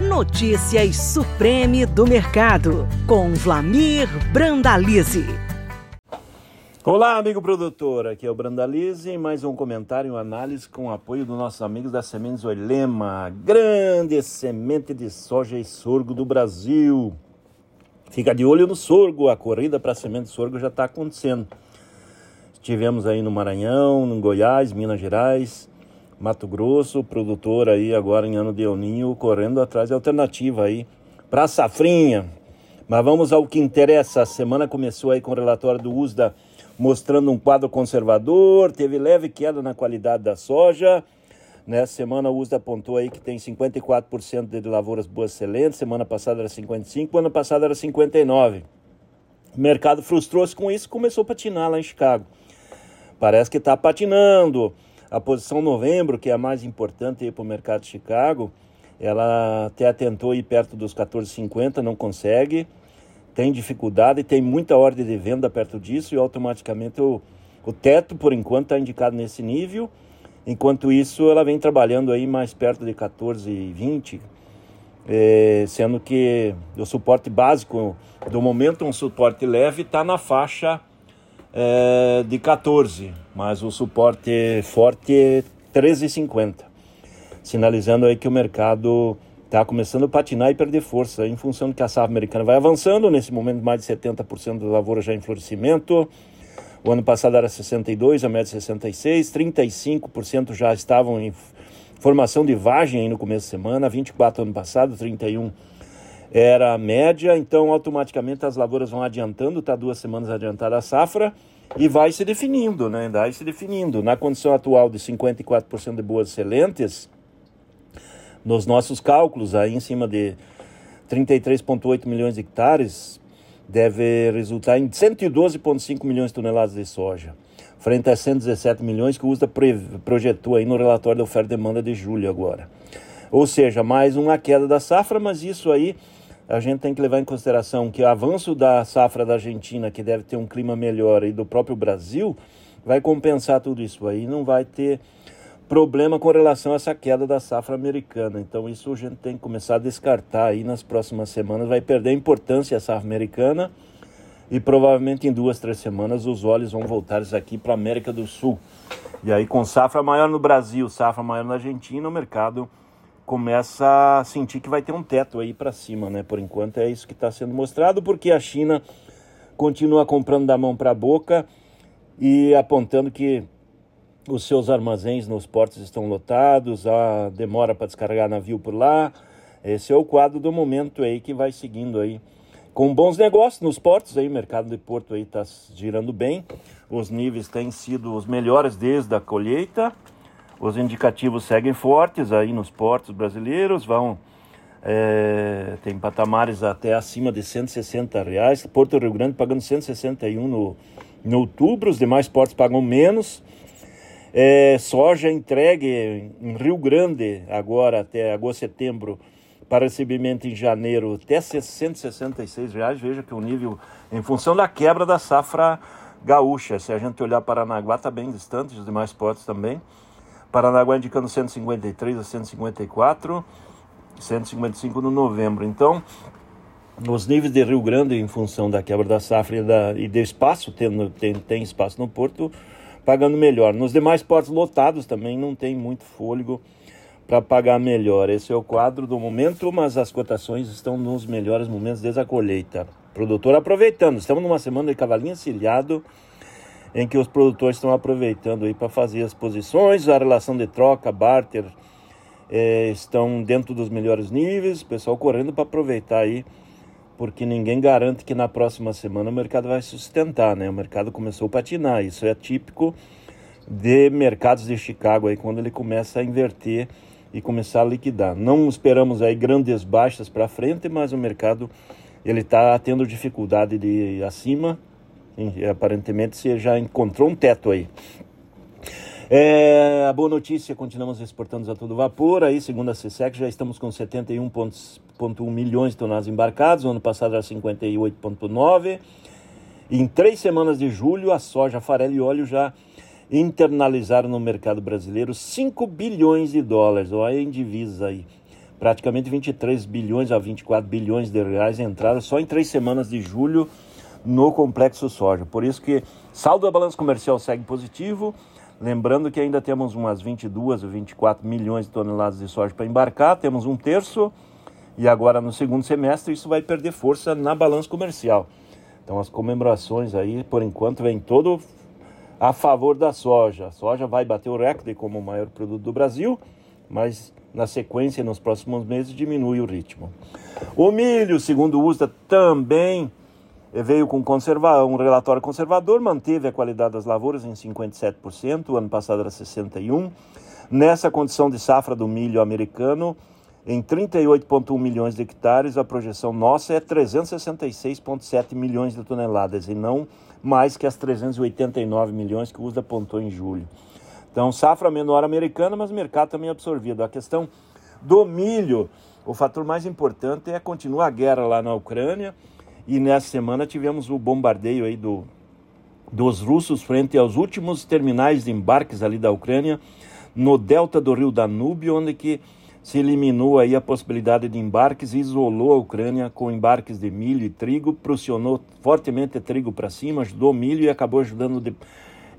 Notícias Supreme do Mercado, com Vlamir Brandalize. Olá, amigo produtor, aqui é o Brandalize, mais um comentário, uma análise com o apoio dos nossos amigos da Sementes Oilema, grande semente de soja e sorgo do Brasil. Fica de olho no sorgo, a corrida para a semente de sorgo já está acontecendo. Estivemos aí no Maranhão, no Goiás, Minas Gerais, Mato Grosso, produtor aí agora em ano de El Ninho, correndo atrás de alternativa aí para safrinha. Mas vamos ao que interessa. A semana começou aí com o relatório do USDA mostrando um quadro conservador, teve leve queda na qualidade da soja. Nessa semana o USDA apontou aí que tem 54% de lavouras boas excelentes, semana passada era 55, ano passado era 59. O mercado frustrou-se com isso e começou a patinar lá em Chicago. Parece que está patinando. A posição novembro, que é a mais importante para o mercado de Chicago, ela até tentou ir perto dos 14,50, não consegue tem dificuldade, tem muita ordem de venda perto disso e automaticamente o, o teto, por enquanto, está indicado nesse nível. Enquanto isso, ela vem trabalhando aí mais perto de 14,20, é, sendo que o suporte básico do momento, um suporte leve, está na faixa é, de 14, mas o suporte forte é 13,50, sinalizando aí que o mercado está começando a patinar e perder força em função de que a safra americana vai avançando. Nesse momento, mais de 70% da lavoura já em florescimento. O ano passado era 62, a média 66, 35% já estavam em formação de vagem no começo de semana, 24 ano passado, 31 era a média, então automaticamente as lavouras vão adiantando, está duas semanas adiantada a safra e vai se definindo, né? Vai se definindo. Na condição atual de 54% de boas excelentes, nos nossos cálculos, aí em cima de 33,8 milhões de hectares, deve resultar em 112,5 milhões de toneladas de soja, frente a 117 milhões que o USDA projetou aí no relatório da oferta e demanda de julho agora. Ou seja, mais uma queda da safra, mas isso aí a gente tem que levar em consideração que o avanço da safra da Argentina, que deve ter um clima melhor, e do próprio Brasil, vai compensar tudo isso aí, não vai ter problema com relação a essa queda da safra americana. Então isso a gente tem que começar a descartar aí nas próximas semanas. Vai perder a importância a safra americana e provavelmente em duas, três semanas os olhos vão voltar aqui para a América do Sul. E aí com safra maior no Brasil, safra maior na Argentina, o mercado começa a sentir que vai ter um teto aí para cima, né? Por enquanto é isso que está sendo mostrado, porque a China continua comprando da mão para a boca e apontando que os seus armazéns nos portos estão lotados, há demora para descarregar navio por lá. Esse é o quadro do momento aí que vai seguindo aí com bons negócios nos portos aí, o mercado de porto aí está girando bem. Os níveis têm sido os melhores desde a colheita. Os indicativos seguem fortes aí nos portos brasileiros, vão é, tem patamares até acima de 160 reais. Porto Rio Grande pagando 161 no, no outubro, os demais portos pagam menos. É, soja entregue em Rio Grande agora até agosto, setembro, para recebimento em janeiro até 166 reais. Veja que o nível, em função da quebra da safra gaúcha, se a gente olhar Paranaguá, está bem distante, os demais portos também. Paranaguá indicando 153 a 154, 155 no novembro. Então, os níveis de Rio Grande, em função da quebra da safra e, da, e do espaço, tem, tem, tem espaço no porto, pagando melhor. Nos demais portos lotados também não tem muito fôlego para pagar melhor. Esse é o quadro do momento, mas as cotações estão nos melhores momentos desde a colheita. Produtor aproveitando. Estamos numa semana de cavalinho encilhado em que os produtores estão aproveitando aí para fazer as posições, a relação de troca, barter, é, estão dentro dos melhores níveis, o pessoal correndo para aproveitar aí porque ninguém garante que na próxima semana o mercado vai sustentar, né? O mercado começou a patinar, isso é típico de mercados de Chicago aí quando ele começa a inverter e começar a liquidar. Não esperamos aí grandes baixas para frente, mas o mercado ele está tendo dificuldade de ir acima. Aparentemente você já encontrou um teto aí. É, a boa notícia, continuamos exportando a todo vapor. Aí, segundo a CSEC, já estamos com 71,1 milhões de toneladas embarcadas. O ano passado era 58,9. Em três semanas de julho, a soja, farelo e óleo já internalizaram no mercado brasileiro 5 bilhões de dólares. Olha em divisa aí. praticamente 23 bilhões a 24 bilhões de reais entraram só em três semanas de julho no complexo soja. Por isso que saldo da balança comercial segue positivo, lembrando que ainda temos umas 22 ou 24 milhões de toneladas de soja para embarcar, temos um terço e agora no segundo semestre isso vai perder força na balança comercial. Então as comemorações aí, por enquanto, vem todo a favor da soja. A soja vai bater o recorde como o maior produto do Brasil, mas na sequência, nos próximos meses, diminui o ritmo. O milho, segundo o USDA, também veio com conserva um relatório conservador, manteve a qualidade das lavouras em 57%, o ano passado era 61%. Nessa condição de safra do milho americano, em 38,1 milhões de hectares, a projeção nossa é 366,7 milhões de toneladas, e não mais que as 389 milhões que o USDA apontou em julho. Então, safra menor americana, mas mercado também absorvido. A questão do milho, o fator mais importante é continuar a guerra lá na Ucrânia. E nessa semana tivemos o bombardeio aí do, dos russos frente aos últimos terminais de embarques ali da Ucrânia, no delta do rio Danúbio, onde que se eliminou aí a possibilidade de embarques isolou a Ucrânia com embarques de milho e trigo, pressionou fortemente trigo para cima, ajudou milho e acabou ajudando de,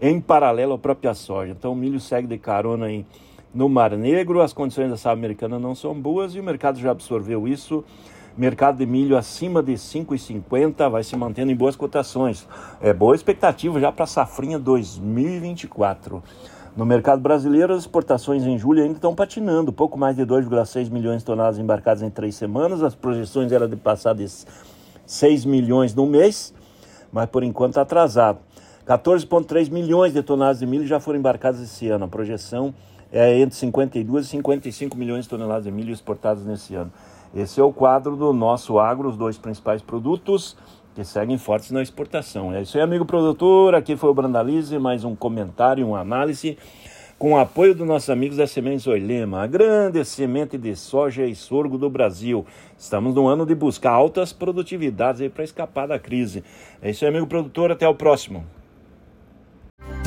em paralelo à própria soja. Então o milho segue de carona aí no Mar Negro, as condições da safra americana não são boas e o mercado já absorveu isso. Mercado de milho acima de 5,50 vai se mantendo em boas cotações. É boa expectativa já para a safrinha 2024. No mercado brasileiro, as exportações em julho ainda estão patinando, pouco mais de 2,6 milhões de toneladas embarcadas em três semanas. As projeções eram de passar de 6 milhões no mês, mas por enquanto está atrasado. 14,3 milhões de toneladas de milho já foram embarcadas esse ano. A projeção é entre 52 e 55 milhões de toneladas de milho exportadas nesse ano. Esse é o quadro do nosso agro, os dois principais produtos que seguem fortes na exportação. É isso aí, amigo produtor. Aqui foi o Brandalize, mais um comentário, uma análise com o apoio dos nossos amigos da Sementes Oilema, a grande semente de soja e sorgo do Brasil. Estamos no ano de buscar altas produtividades para escapar da crise. É isso aí, amigo produtor. Até o próximo.